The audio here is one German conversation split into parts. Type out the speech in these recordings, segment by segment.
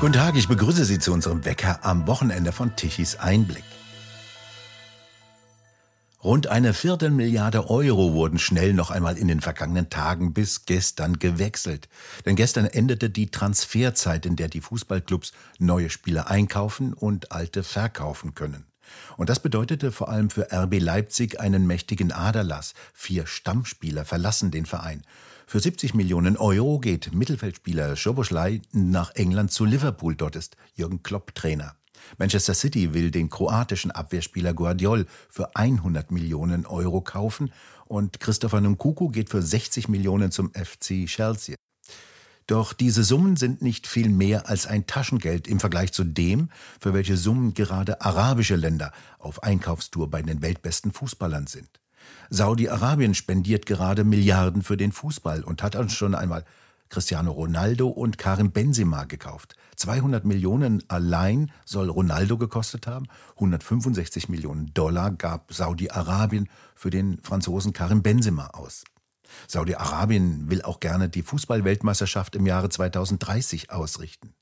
Guten Tag, ich begrüße Sie zu unserem Wecker am Wochenende von Tichys Einblick. Rund eine Viertelmilliarde Euro wurden schnell noch einmal in den vergangenen Tagen bis gestern gewechselt. Denn gestern endete die Transferzeit, in der die Fußballclubs neue Spieler einkaufen und alte verkaufen können. Und das bedeutete vor allem für RB Leipzig einen mächtigen Aderlass. Vier Stammspieler verlassen den Verein. Für 70 Millionen Euro geht Mittelfeldspieler Schoboschlei nach England zu Liverpool. Dort ist Jürgen Klopp Trainer. Manchester City will den kroatischen Abwehrspieler Guardiol für 100 Millionen Euro kaufen und Christopher Nkunku geht für 60 Millionen zum FC Chelsea. Doch diese Summen sind nicht viel mehr als ein Taschengeld im Vergleich zu dem, für welche Summen gerade arabische Länder auf Einkaufstour bei den weltbesten Fußballern sind. Saudi-Arabien spendiert gerade Milliarden für den Fußball und hat uns schon einmal Cristiano Ronaldo und Karim Benzema gekauft. 200 Millionen allein soll Ronaldo gekostet haben. 165 Millionen Dollar gab Saudi-Arabien für den Franzosen Karim Benzema aus. Saudi-Arabien will auch gerne die Fußballweltmeisterschaft im Jahre 2030 ausrichten.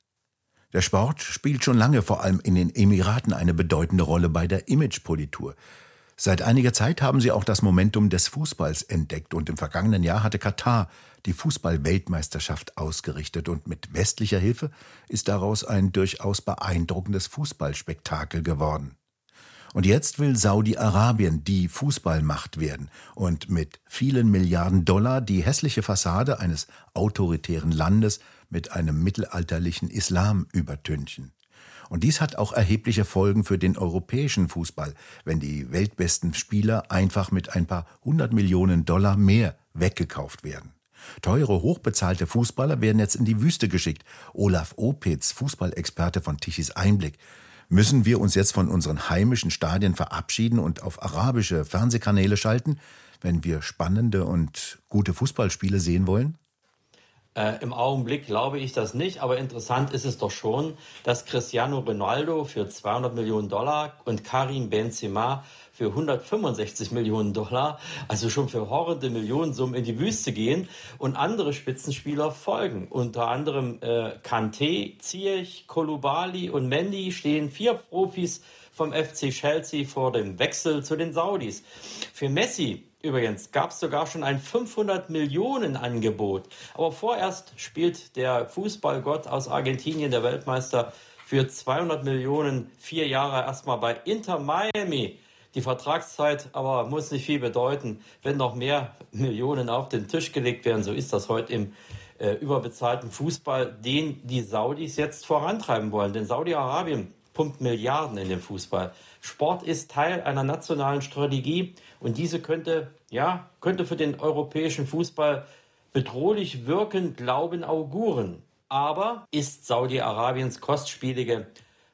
Der Sport spielt schon lange vor allem in den Emiraten eine bedeutende Rolle bei der Imagepolitur. Seit einiger Zeit haben sie auch das Momentum des Fußballs entdeckt und im vergangenen Jahr hatte Katar die Fußball-Weltmeisterschaft ausgerichtet und mit westlicher Hilfe ist daraus ein durchaus beeindruckendes Fußballspektakel geworden. Und jetzt will Saudi-Arabien die Fußballmacht werden und mit vielen Milliarden Dollar die hässliche Fassade eines autoritären Landes mit einem mittelalterlichen Islam übertünchen. Und dies hat auch erhebliche Folgen für den europäischen Fußball, wenn die weltbesten Spieler einfach mit ein paar hundert Millionen Dollar mehr weggekauft werden. Teure, hochbezahlte Fußballer werden jetzt in die Wüste geschickt. Olaf Opitz, Fußballexperte von Tichys Einblick. Müssen wir uns jetzt von unseren heimischen Stadien verabschieden und auf arabische Fernsehkanäle schalten, wenn wir spannende und gute Fußballspiele sehen wollen? Äh, Im Augenblick glaube ich das nicht, aber interessant ist es doch schon, dass Cristiano Ronaldo für 200 Millionen Dollar und Karim Benzema für 165 Millionen Dollar, also schon für horrende Millionensummen in die Wüste gehen und andere Spitzenspieler folgen. Unter anderem äh, Kante, Ziyech, Kolubali und Mendy stehen vier Profis vom FC Chelsea vor dem Wechsel zu den Saudis. Für Messi Übrigens gab es sogar schon ein 500 Millionen Angebot. Aber vorerst spielt der Fußballgott aus Argentinien, der Weltmeister, für 200 Millionen vier Jahre erstmal bei Inter Miami. Die Vertragszeit aber muss nicht viel bedeuten. Wenn noch mehr Millionen auf den Tisch gelegt werden, so ist das heute im äh, überbezahlten Fußball, den die Saudis jetzt vorantreiben wollen. Denn Saudi-Arabien pumpt Milliarden in den Fußball. Sport ist Teil einer nationalen Strategie und diese könnte, ja, könnte für den europäischen Fußball bedrohlich wirken, glauben Auguren. Aber ist Saudi-Arabiens kostspielige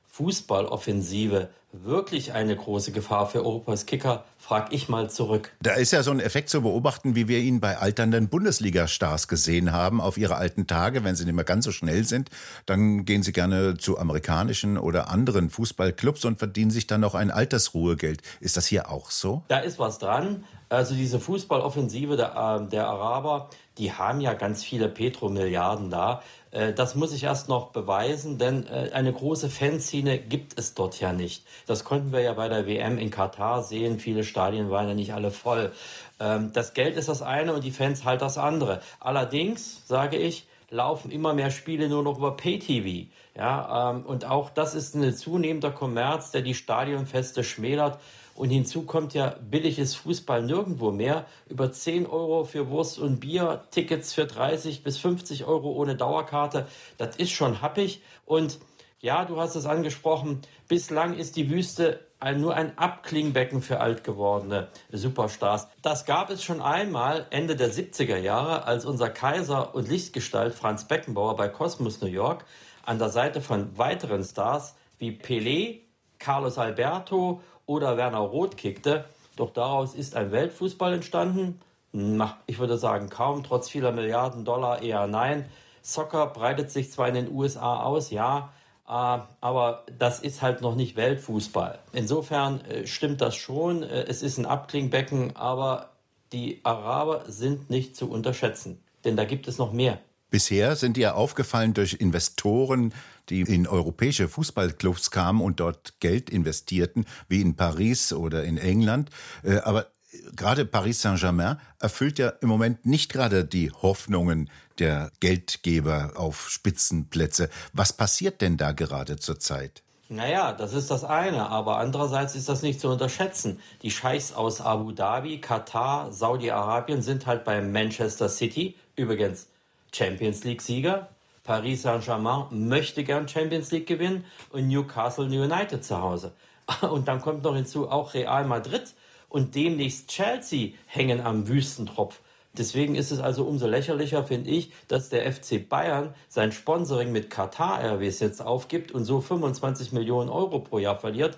Fußballoffensive wirklich eine große Gefahr für Europas Kicker, frag ich mal zurück. Da ist ja so ein Effekt zu beobachten, wie wir ihn bei alternden Bundesliga-Stars gesehen haben auf ihre alten Tage. Wenn sie nicht mehr ganz so schnell sind, dann gehen sie gerne zu amerikanischen oder anderen Fußballclubs und verdienen sich dann noch ein Altersruhegeld. Ist das hier auch so? Da ist was dran. Also diese Fußballoffensive der, äh, der Araber, die haben ja ganz viele Petromilliarden da. Äh, das muss ich erst noch beweisen, denn äh, eine große Fanszene gibt es dort ja nicht. Das konnten wir ja bei der WM in Katar sehen. Viele Stadien waren ja nicht alle voll. Ähm, das Geld ist das eine und die Fans halt das andere. Allerdings, sage ich, laufen immer mehr Spiele nur noch über Pay-TV. Ja, ähm, und auch das ist ein zunehmender Kommerz, der die Stadionfeste schmälert. Und hinzu kommt ja billiges Fußball nirgendwo mehr. Über 10 Euro für Wurst und Bier, Tickets für 30 bis 50 Euro ohne Dauerkarte. Das ist schon happig. Und ja, du hast es angesprochen, bislang ist die Wüste nur ein Abklingbecken für altgewordene Superstars. Das gab es schon einmal Ende der 70er Jahre, als unser Kaiser und Lichtgestalt Franz Beckenbauer bei Cosmos New York an der Seite von weiteren Stars wie Pelé, Carlos Alberto oder Werner Roth kickte. Doch daraus ist ein Weltfußball entstanden. Na, ich würde sagen, kaum, trotz vieler Milliarden Dollar eher nein. Soccer breitet sich zwar in den USA aus, ja, aber das ist halt noch nicht Weltfußball. Insofern äh, stimmt das schon. Äh, es ist ein Abklingbecken, aber die Araber sind nicht zu unterschätzen. Denn da gibt es noch mehr. Bisher sind ja aufgefallen durch Investoren, die in europäische Fußballclubs kamen und dort Geld investierten, wie in Paris oder in England. Äh, aber gerade Paris Saint-Germain erfüllt ja im Moment nicht gerade die Hoffnungen der Geldgeber auf Spitzenplätze. Was passiert denn da gerade zurzeit? Naja, das ist das eine, aber andererseits ist das nicht zu unterschätzen. Die Scheichs aus Abu Dhabi, Katar, Saudi-Arabien sind halt bei Manchester City, übrigens Champions League-Sieger. Paris Saint-Germain möchte gern Champions League gewinnen und Newcastle United zu Hause. Und dann kommt noch hinzu, auch Real Madrid und demnächst Chelsea hängen am Wüstentropf. Deswegen ist es also umso lächerlicher, finde ich, dass der FC Bayern sein Sponsoring mit Qatar Airways jetzt aufgibt und so 25 Millionen Euro pro Jahr verliert.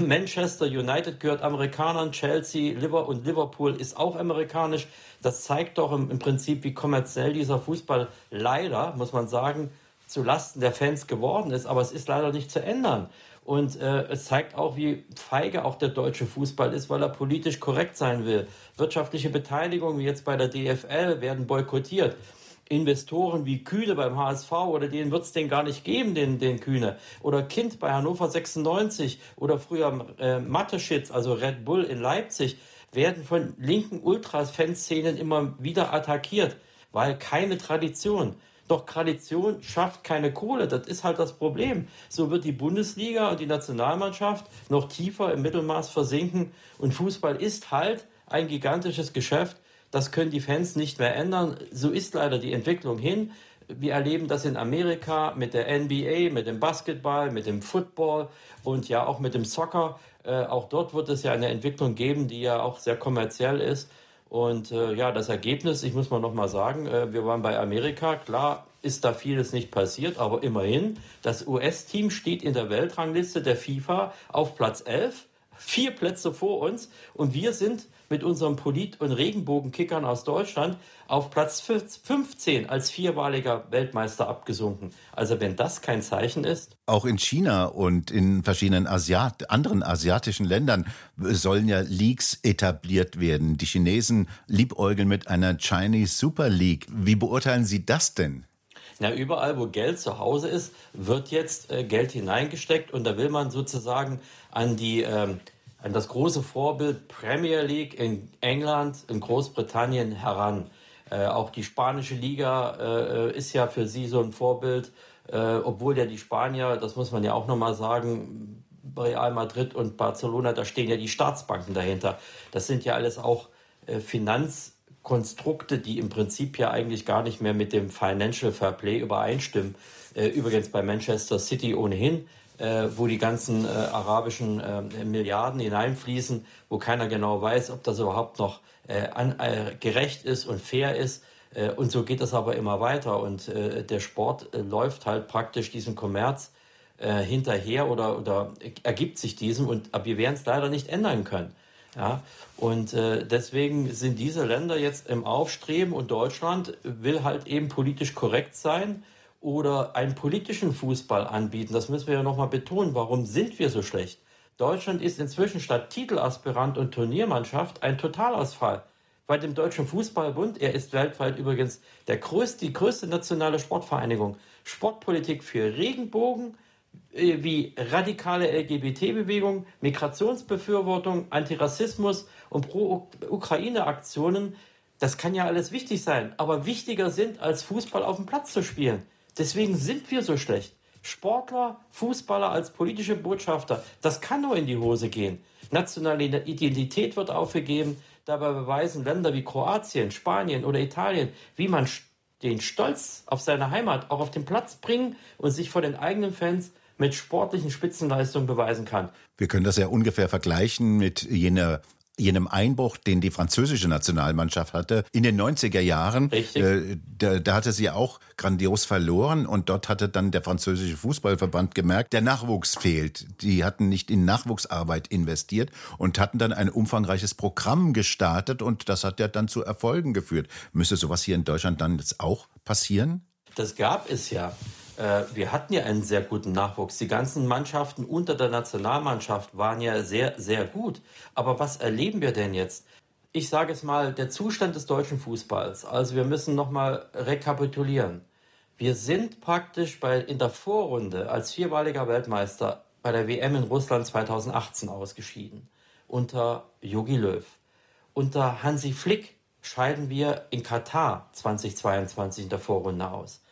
Manchester United gehört Amerikanern, Chelsea, Liverpool und Liverpool ist auch amerikanisch. Das zeigt doch im, im Prinzip, wie kommerziell dieser Fußball leider, muss man sagen, zu Lasten der Fans geworden ist. Aber es ist leider nicht zu ändern. Und äh, es zeigt auch, wie feige auch der deutsche Fußball ist, weil er politisch korrekt sein will. Wirtschaftliche Beteiligung, wie jetzt bei der DFL, werden boykottiert. Investoren wie Kühne beim HSV oder denen wird es den gar nicht geben, den, den Kühne. Oder Kind bei Hannover 96 oder früher äh, Mateschitz, also Red Bull in Leipzig, werden von linken Ultras-Fanszenen immer wieder attackiert, weil keine Tradition. Doch Tradition schafft keine Kohle. Das ist halt das Problem. So wird die Bundesliga und die Nationalmannschaft noch tiefer im Mittelmaß versinken. Und Fußball ist halt ein gigantisches Geschäft. Das können die Fans nicht mehr ändern. So ist leider die Entwicklung hin. Wir erleben das in Amerika mit der NBA, mit dem Basketball, mit dem Football und ja auch mit dem Soccer. Äh, auch dort wird es ja eine Entwicklung geben, die ja auch sehr kommerziell ist. Und äh, ja, das Ergebnis, ich muss mal nochmal sagen, äh, wir waren bei Amerika, klar ist da vieles nicht passiert, aber immerhin, das US-Team steht in der Weltrangliste der FIFA auf Platz 11, vier Plätze vor uns und wir sind mit unseren Polit- und Regenbogenkickern aus Deutschland auf Platz 15 als viermaliger Weltmeister abgesunken. Also wenn das kein Zeichen ist. Auch in China und in verschiedenen Asiat anderen asiatischen Ländern sollen ja Leagues etabliert werden. Die Chinesen liebäugeln mit einer Chinese Super League. Wie beurteilen Sie das denn? Na, überall, wo Geld zu Hause ist, wird jetzt äh, Geld hineingesteckt und da will man sozusagen an die ähm, an das große Vorbild Premier League in England, in Großbritannien heran. Äh, auch die spanische Liga äh, ist ja für sie so ein Vorbild, äh, obwohl ja die Spanier, das muss man ja auch nochmal sagen, Real Madrid und Barcelona, da stehen ja die Staatsbanken dahinter. Das sind ja alles auch äh, Finanzkonstrukte, die im Prinzip ja eigentlich gar nicht mehr mit dem Financial Fair Play übereinstimmen. Äh, übrigens bei Manchester City ohnehin äh, wo die ganzen äh, arabischen Milliarden hineinfließen, wo keiner genau weiß, ob das überhaupt noch gerecht ist und fair ist. Und so geht das aber immer weiter. Und der Sport läuft halt praktisch diesem Kommerz hinterher oder, oder ergibt sich diesem. Und wir werden es leider nicht ändern können. Ja, und äh, deswegen sind diese Länder jetzt im Aufstreben und Deutschland will halt eben politisch korrekt sein oder einen politischen Fußball anbieten. Das müssen wir ja nochmal betonen. Warum sind wir so schlecht? Deutschland ist inzwischen statt Titelaspirant und Turniermannschaft ein Totalausfall. Bei dem Deutschen Fußballbund, er ist weltweit übrigens der größte, die größte nationale Sportvereinigung, Sportpolitik für Regenbogen, wie radikale LGBT-Bewegung, Migrationsbefürwortung, Antirassismus und Pro-Ukraine-Aktionen. Das kann ja alles wichtig sein, aber wichtiger sind, als Fußball auf dem Platz zu spielen. Deswegen sind wir so schlecht. Sportler, Fußballer als politische Botschafter, das kann nur in die Hose gehen. Nationale Identität wird aufgegeben. Dabei beweisen Länder wie Kroatien, Spanien oder Italien, wie man den Stolz auf seine Heimat auch auf den Platz bringen und sich vor den eigenen Fans mit sportlichen Spitzenleistungen beweisen kann. Wir können das ja ungefähr vergleichen mit jener jenem Einbruch, den die französische Nationalmannschaft hatte in den 90er Jahren. Richtig. Äh, da, da hatte sie auch grandios verloren und dort hatte dann der französische Fußballverband gemerkt, der Nachwuchs fehlt. Die hatten nicht in Nachwuchsarbeit investiert und hatten dann ein umfangreiches Programm gestartet und das hat ja dann zu Erfolgen geführt. Müsste sowas hier in Deutschland dann jetzt auch passieren? Das gab es ja. Äh, wir hatten ja einen sehr guten Nachwuchs. Die ganzen Mannschaften unter der Nationalmannschaft waren ja sehr, sehr gut. Aber was erleben wir denn jetzt? ich sage es mal, der Zustand des deutschen Fußballs. Also wir müssen nochmal rekapitulieren. Wir sind praktisch bei, in der Vorrunde als viermaliger Weltmeister bei der WM in Russland 2018 ausgeschieden. Unter Jogi Löw. Unter Hansi Flick scheiden wir in Katar 2022 in der Vorrunde aus.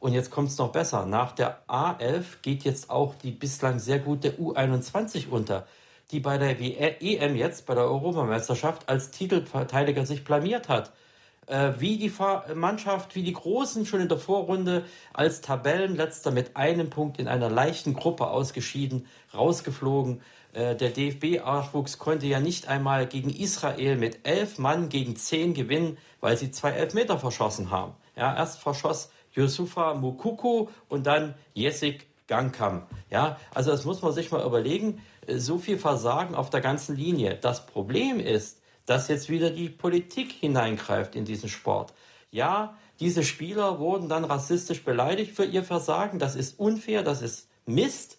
Und jetzt kommt es noch besser. Nach der A11 geht jetzt auch die bislang sehr gute U21 unter, die bei der EM jetzt, bei der Europameisterschaft, als Titelverteidiger sich blamiert hat. Äh, wie die Mannschaft, wie die Großen schon in der Vorrunde als Tabellenletzter mit einem Punkt in einer leichten Gruppe ausgeschieden, rausgeflogen. Äh, der DFB-Nachwuchs konnte ja nicht einmal gegen Israel mit elf Mann gegen zehn gewinnen, weil sie zwei Elfmeter verschossen haben. Ja, erst verschoss Yusufa Mukuku und dann Jessik Gangkam. Ja, also das muss man sich mal überlegen. Äh, so viel Versagen auf der ganzen Linie. Das Problem ist, dass jetzt wieder die Politik hineingreift in diesen Sport. Ja, diese Spieler wurden dann rassistisch beleidigt für ihr Versagen. Das ist unfair, das ist Mist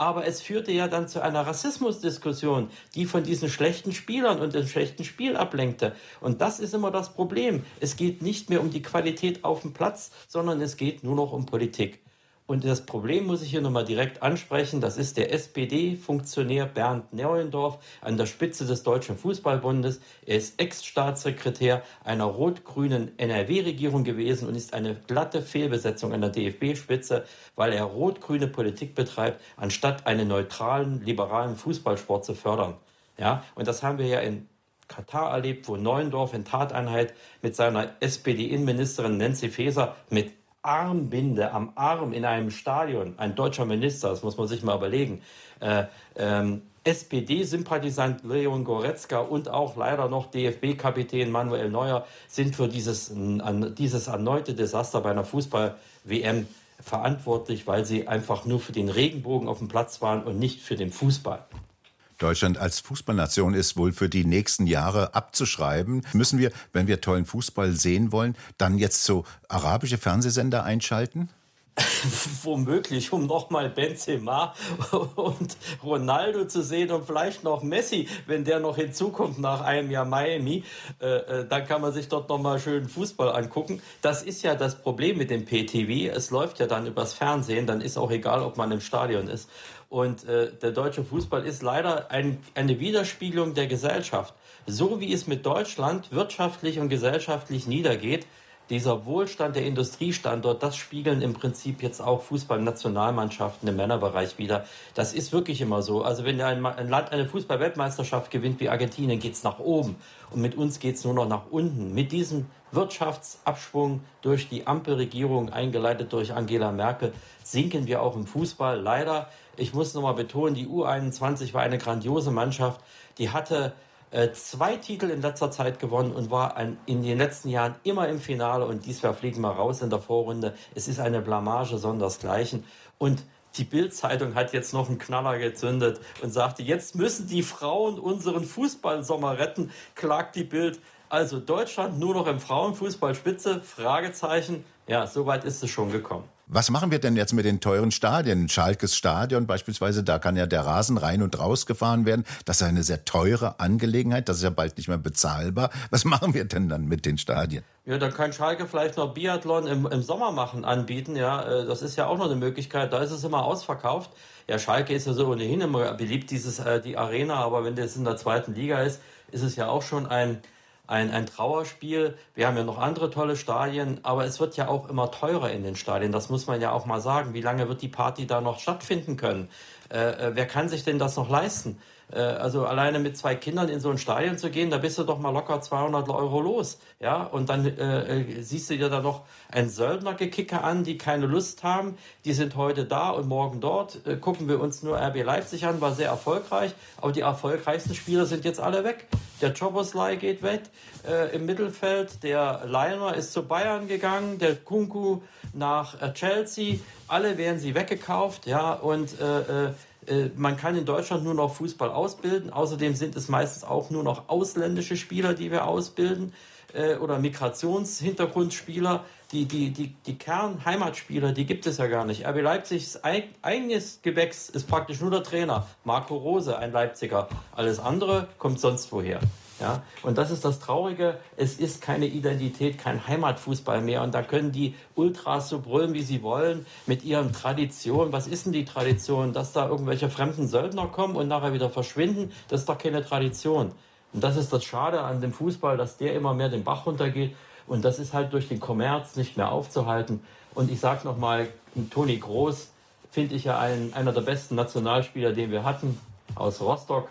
aber es führte ja dann zu einer Rassismusdiskussion, die von diesen schlechten Spielern und dem schlechten Spiel ablenkte. Und das ist immer das Problem. Es geht nicht mehr um die Qualität auf dem Platz, sondern es geht nur noch um Politik. Und das Problem muss ich hier nochmal direkt ansprechen. Das ist der SPD-Funktionär Bernd Neuendorf an der Spitze des Deutschen Fußballbundes. Er ist Ex-Staatssekretär einer rot-grünen NRW-Regierung gewesen und ist eine glatte Fehlbesetzung an der DFB-Spitze, weil er rot-grüne Politik betreibt, anstatt einen neutralen, liberalen Fußballsport zu fördern. Ja, und das haben wir ja in Katar erlebt, wo Neuendorf in Tateinheit mit seiner SPD-Innenministerin Nancy Faeser mit Armbinde am Arm in einem Stadion, ein deutscher Minister, das muss man sich mal überlegen, äh, ähm, SPD-Sympathisant Leon Goretzka und auch leider noch DFB-Kapitän Manuel Neuer sind für dieses, an, dieses erneute Desaster bei einer Fußball-WM verantwortlich, weil sie einfach nur für den Regenbogen auf dem Platz waren und nicht für den Fußball. Deutschland als Fußballnation ist wohl für die nächsten Jahre abzuschreiben. Müssen wir, wenn wir tollen Fußball sehen wollen, dann jetzt so arabische Fernsehsender einschalten? womöglich, um nochmal Benzema und Ronaldo zu sehen und vielleicht noch Messi, wenn der noch hinzukommt nach einem Jahr Miami, äh, äh, dann kann man sich dort nochmal schön Fußball angucken. Das ist ja das Problem mit dem PTV. Es läuft ja dann übers Fernsehen, dann ist auch egal, ob man im Stadion ist. Und äh, der deutsche Fußball ist leider ein, eine Widerspiegelung der Gesellschaft. So wie es mit Deutschland wirtschaftlich und gesellschaftlich niedergeht, dieser Wohlstand der Industriestandort, das spiegeln im Prinzip jetzt auch Fußballnationalmannschaften im Männerbereich wieder. Das ist wirklich immer so. Also wenn ein, Land eine Fußballweltmeisterschaft gewinnt wie Argentinien, geht's nach oben. Und mit uns geht's nur noch nach unten. Mit diesem Wirtschaftsabschwung durch die Ampelregierung, eingeleitet durch Angela Merkel, sinken wir auch im Fußball. Leider, ich muss nochmal betonen, die U21 war eine grandiose Mannschaft. Die hatte zwei Titel in letzter Zeit gewonnen und war ein, in den letzten Jahren immer im Finale und diesmal fliegen wir raus in der Vorrunde. Es ist eine Blamage sondersgleichen. Und die Bild-Zeitung hat jetzt noch einen Knaller gezündet und sagte, jetzt müssen die Frauen unseren Fußballsommer retten, klagt die Bild. Also Deutschland nur noch im Frauenfußball Spitze? Fragezeichen. Ja, soweit ist es schon gekommen. Was machen wir denn jetzt mit den teuren Stadien? Schalkes Stadion beispielsweise, da kann ja der Rasen rein und raus gefahren werden. Das ist eine sehr teure Angelegenheit. Das ist ja bald nicht mehr bezahlbar. Was machen wir denn dann mit den Stadien? Ja, dann kann Schalke vielleicht noch Biathlon im, im Sommer machen, anbieten. Ja, äh, das ist ja auch noch eine Möglichkeit. Da ist es immer ausverkauft. Ja, Schalke ist ja so ohnehin immer beliebt, dieses, äh, die Arena. Aber wenn das in der zweiten Liga ist, ist es ja auch schon ein, ein, ein Trauerspiel. Wir haben ja noch andere tolle Stadien, aber es wird ja auch immer teurer in den Stadien. Das muss man ja auch mal sagen. Wie lange wird die Party da noch stattfinden können? Äh, äh wer kann sich denn das noch leisten? Äh, also alleine mit zwei Kindern in so ein Stadion zu gehen, da bist du doch mal locker 200 Euro los. Ja, und dann äh, äh, siehst du dir da noch ein Söldnergekicke an, die keine Lust haben. Die sind heute da und morgen dort. Äh, gucken wir uns nur RB Leipzig an, war sehr erfolgreich. Aber die erfolgreichsten Spieler sind jetzt alle weg. Der Choboslai geht weg äh, im Mittelfeld. Der Leiner ist zu Bayern gegangen. Der Kunku nach äh, Chelsea. Alle werden sie weggekauft. Ja, und äh, man kann in Deutschland nur noch Fußball ausbilden. Außerdem sind es meistens auch nur noch ausländische Spieler, die wir ausbilden äh, oder Migrationshintergrundspieler. Die, die, die, die Kernheimatspieler, die gibt es ja gar nicht. RB Leipzigs eigenes Gewächs ist praktisch nur der Trainer. Marco Rose, ein Leipziger. Alles andere kommt sonst woher. Ja, und das ist das Traurige. Es ist keine Identität, kein Heimatfußball mehr. Und da können die Ultras so brüllen, wie sie wollen, mit ihren Traditionen. Was ist denn die Tradition? Dass da irgendwelche fremden Söldner kommen und nachher wieder verschwinden? Das ist doch keine Tradition. Und das ist das Schade an dem Fußball, dass der immer mehr den Bach runtergeht. Und das ist halt durch den Kommerz nicht mehr aufzuhalten. Und ich sage nochmal, Toni Groß finde ich ja ein, einer der besten Nationalspieler, den wir hatten, aus Rostock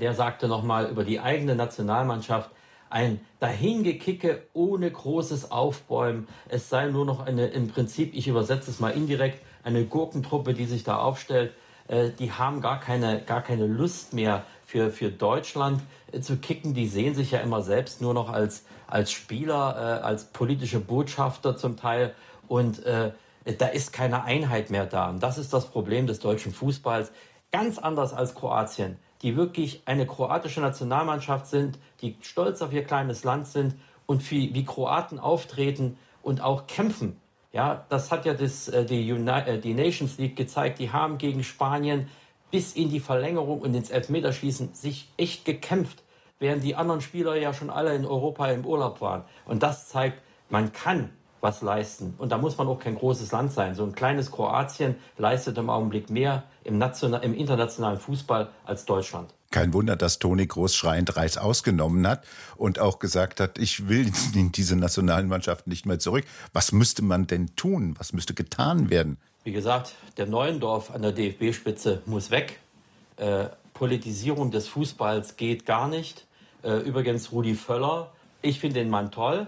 der sagte nochmal über die eigene Nationalmannschaft, ein Dahingekicke ohne großes Aufbäumen. Es sei nur noch eine, im Prinzip, ich übersetze es mal indirekt, eine Gurkentruppe, die sich da aufstellt. Äh, die haben gar keine, gar keine Lust mehr für, für Deutschland äh, zu kicken. Die sehen sich ja immer selbst nur noch als, als Spieler, äh, als politische Botschafter zum Teil. Und äh, da ist keine Einheit mehr da. Und das ist das Problem des deutschen Fußballs. Ganz anders als Kroatien die wirklich eine kroatische Nationalmannschaft sind, die stolz auf ihr kleines Land sind und wie, wie Kroaten auftreten und auch kämpfen. Ja, das hat ja das, äh, die, äh, die Nations League gezeigt. Die haben gegen Spanien bis in die Verlängerung und ins Elfmeterschießen sich echt gekämpft, während die anderen Spieler ja schon alle in Europa im Urlaub waren. Und das zeigt, man kann was leisten. Und da muss man auch kein großes Land sein. So ein kleines Kroatien leistet im Augenblick mehr im, national, im internationalen Fußball als Deutschland. Kein Wunder, dass Toni Groß schreiend Reis ausgenommen hat und auch gesagt hat, ich will in diese nationalen Mannschaften nicht mehr zurück. Was müsste man denn tun? Was müsste getan werden? Wie gesagt, der Neuendorf an der DFB-Spitze muss weg. Äh, Politisierung des Fußballs geht gar nicht. Äh, übrigens Rudi Völler, ich finde den Mann toll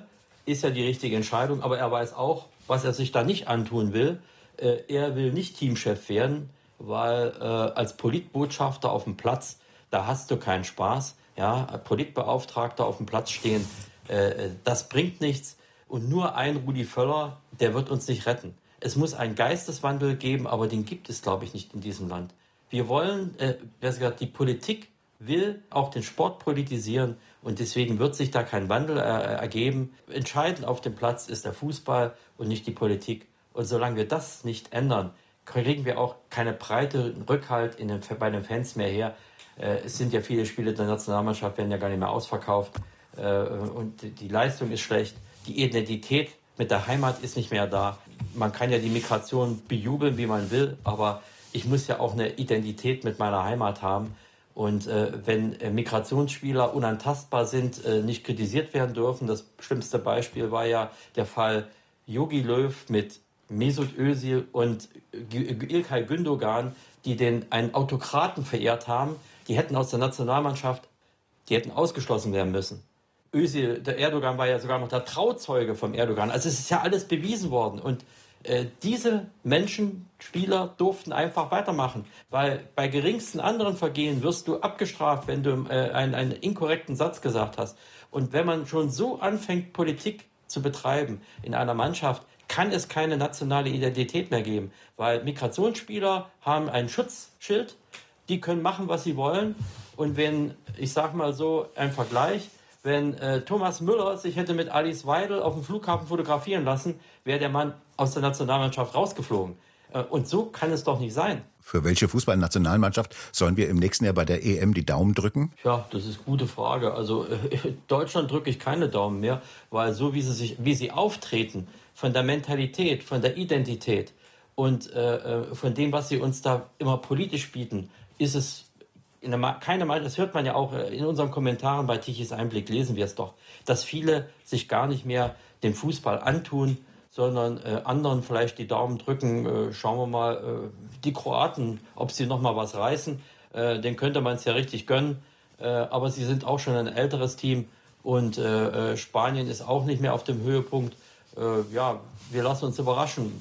ist ja die richtige Entscheidung, aber er weiß auch, was er sich da nicht antun will. Äh, er will nicht Teamchef werden, weil äh, als Politbotschafter auf dem Platz, da hast du keinen Spaß. Ja, Politbeauftragter auf dem Platz stehen, äh, das bringt nichts. Und nur ein Rudi Völler, der wird uns nicht retten. Es muss einen Geisteswandel geben, aber den gibt es, glaube ich, nicht in diesem Land. Wir wollen, äh, gesagt, die Politik will auch den Sport politisieren und deswegen wird sich da kein Wandel äh, ergeben. Entscheidend auf dem Platz ist der Fußball und nicht die Politik. Und solange wir das nicht ändern, kriegen wir auch keine breite Rückhalt in den, bei den Fans mehr her. Äh, es sind ja viele Spiele der Nationalmannschaft, werden ja gar nicht mehr ausverkauft. Äh, und die Leistung ist schlecht. Die Identität mit der Heimat ist nicht mehr da. Man kann ja die Migration bejubeln, wie man will, aber ich muss ja auch eine Identität mit meiner Heimat haben. Und äh, wenn äh, Migrationsspieler unantastbar sind, äh, nicht kritisiert werden dürfen. Das schlimmste Beispiel war ja der Fall Yogi Löw mit Mesut Özil und Ilkay Gündogan, die den einen Autokraten verehrt haben. Die hätten aus der Nationalmannschaft, die hätten ausgeschlossen werden müssen. Özil, der Erdogan war ja sogar noch der Trauzeuge vom Erdogan. Also es ist ja alles bewiesen worden. Und diese Menschen, Spieler, durften einfach weitermachen, weil bei geringsten anderen Vergehen wirst du abgestraft, wenn du äh, einen, einen inkorrekten Satz gesagt hast. Und wenn man schon so anfängt, Politik zu betreiben in einer Mannschaft, kann es keine nationale Identität mehr geben, weil Migrationsspieler haben ein Schutzschild, die können machen, was sie wollen. Und wenn, ich sag mal so, ein Vergleich, wenn äh, Thomas Müller sich hätte mit Alice Weidel auf dem Flughafen fotografieren lassen, wäre der Mann aus der Nationalmannschaft rausgeflogen. Äh, und so kann es doch nicht sein. Für welche Fußballnationalmannschaft sollen wir im nächsten Jahr bei der EM die Daumen drücken? Ja, das ist eine gute Frage. Also äh, Deutschland drücke ich keine Daumen mehr, weil so wie sie sich, wie sie auftreten, von der Mentalität, von der Identität und äh, äh von dem, was sie uns da immer politisch bieten, ist es keine Mal, das hört man ja auch äh, in unseren Kommentaren bei Tichys Einblick, lesen wir es doch, dass viele sich gar nicht mehr den Fußball antun, sondern äh, anderen vielleicht die Daumen drücken. Äh, schauen wir mal, äh, die Kroaten, ob sie noch mal was reißen. Äh, den könnte man es ja richtig gönnen. Äh, aber sie sind auch schon ein älteres Team und Spanien ist auch nicht mehr auf dem Höhepunkt. ja, wir lassen uns überraschen.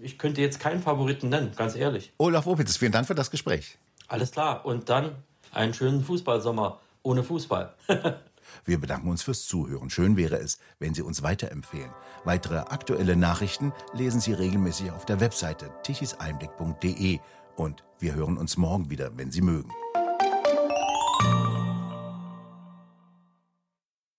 Ich könnte jetzt keinen Favoriten nennen, ganz ehrlich. Olaf Opitz, vielen Dank für das Gespräch. Alles klar. Und dann einen schönen Fußballsommer ohne Fußball. Wir bedanken uns fürs Zuhören. Schön wäre es, wenn Sie uns weiterempfehlen. Weitere aktuelle Nachrichten lesen Sie regelmäßig auf der Webseite tichiseinblick.de und wir hören uns morgen wieder, wenn Sie mögen.